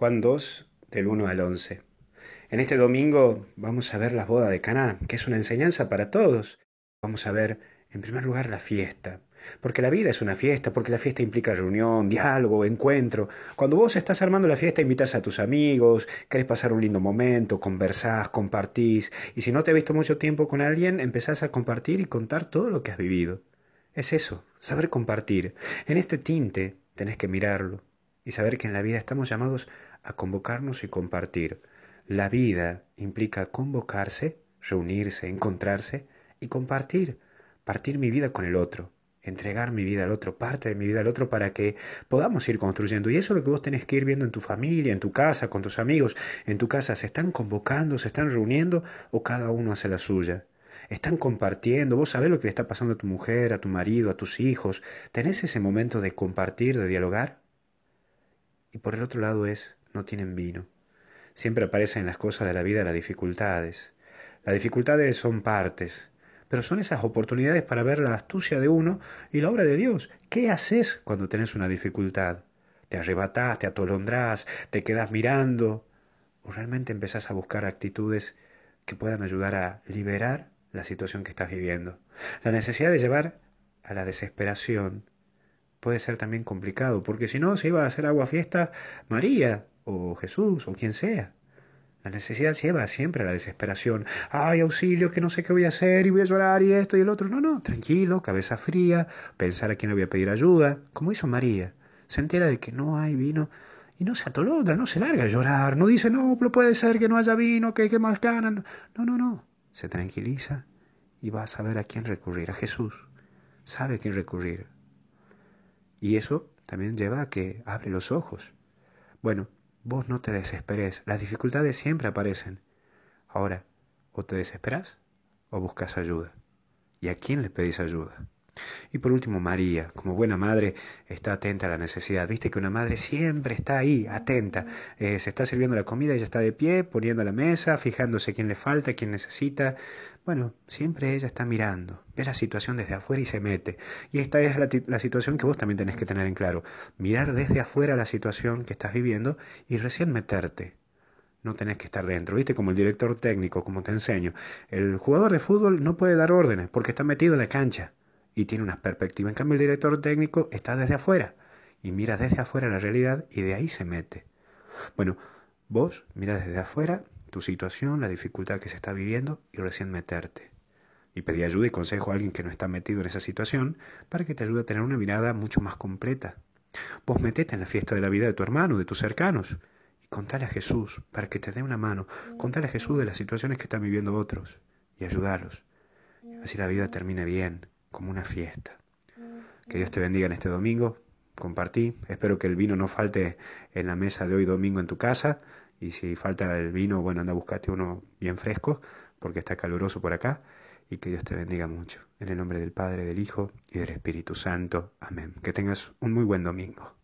Juan 2, del 1 al 11. En este domingo vamos a ver las bodas de Caná, que es una enseñanza para todos. Vamos a ver, en primer lugar, la fiesta. Porque la vida es una fiesta, porque la fiesta implica reunión, diálogo, encuentro. Cuando vos estás armando la fiesta, invitas a tus amigos, querés pasar un lindo momento, conversás, compartís. Y si no te has visto mucho tiempo con alguien, empezás a compartir y contar todo lo que has vivido. Es eso, saber compartir. En este tinte tenés que mirarlo y saber que en la vida estamos llamados a convocarnos y compartir. La vida implica convocarse, reunirse, encontrarse y compartir, partir mi vida con el otro, entregar mi vida al otro, parte de mi vida al otro para que podamos ir construyendo. Y eso es lo que vos tenés que ir viendo en tu familia, en tu casa, con tus amigos. En tu casa se están convocando, se están reuniendo o cada uno hace la suya. Están compartiendo, vos sabés lo que le está pasando a tu mujer, a tu marido, a tus hijos. ¿Tenés ese momento de compartir, de dialogar? Y por el otro lado es, no tienen vino. Siempre aparecen en las cosas de la vida las dificultades. Las dificultades son partes, pero son esas oportunidades para ver la astucia de uno y la obra de Dios. ¿Qué haces cuando tenés una dificultad? ¿Te arrebatás, te atolondrás, te quedas mirando? ¿O realmente empezás a buscar actitudes que puedan ayudar a liberar la situación que estás viviendo? La necesidad de llevar a la desesperación puede ser también complicado, porque si no se iba a hacer agua fiesta María o Jesús o quien sea. La necesidad lleva siempre a la desesperación. Ay, auxilio, que no sé qué voy a hacer y voy a llorar y esto y el otro. No, no, tranquilo, cabeza fría, pensar a quién le voy a pedir ayuda, como hizo María. Se entera de que no hay vino y no se atolondra, no se larga a llorar, no dice, no, pero puede ser que no haya vino, que, que más ganan. No, no, no. Se tranquiliza y va a saber a quién recurrir, a Jesús. Sabe a quién recurrir. Y eso también lleva a que abre los ojos. Bueno, vos no te desesperes, las dificultades siempre aparecen. Ahora, o te desesperas o buscas ayuda. ¿Y a quién le pedís ayuda? Y por último, María, como buena madre, está atenta a la necesidad. Viste que una madre siempre está ahí, atenta. Eh, se está sirviendo la comida, ella está de pie, poniendo la mesa, fijándose quién le falta, quién necesita. Bueno, siempre ella está mirando, ve la situación desde afuera y se mete. Y esta es la, situación que vos también tenés que tener en claro. Mirar desde afuera la situación que estás viviendo y recién meterte. No tenés que estar dentro, ¿viste? Como el director técnico, como te enseño. El jugador de fútbol no puede dar órdenes porque está metido en la cancha y tiene una perspectiva. En cambio, el director técnico está desde afuera y mira desde afuera la realidad y de ahí se mete. Bueno, vos mira desde afuera tu situación, la dificultad que se está viviendo y recién meterte. Y pedí ayuda y consejo a alguien que no está metido en esa situación para que te ayude a tener una mirada mucho más completa. Vos metete en la fiesta de la vida de tu hermano, de tus cercanos, y contale a Jesús para que te dé una mano. Contale a Jesús de las situaciones que están viviendo otros y ayudarlos. Así la vida termine bien, como una fiesta. Que Dios te bendiga en este domingo. Compartí. Espero que el vino no falte en la mesa de hoy domingo en tu casa. Y si falta el vino, bueno, anda a buscarte uno bien fresco, porque está caluroso por acá. Y que Dios te bendiga mucho. En el nombre del Padre, del Hijo y del Espíritu Santo. Amén. Que tengas un muy buen domingo.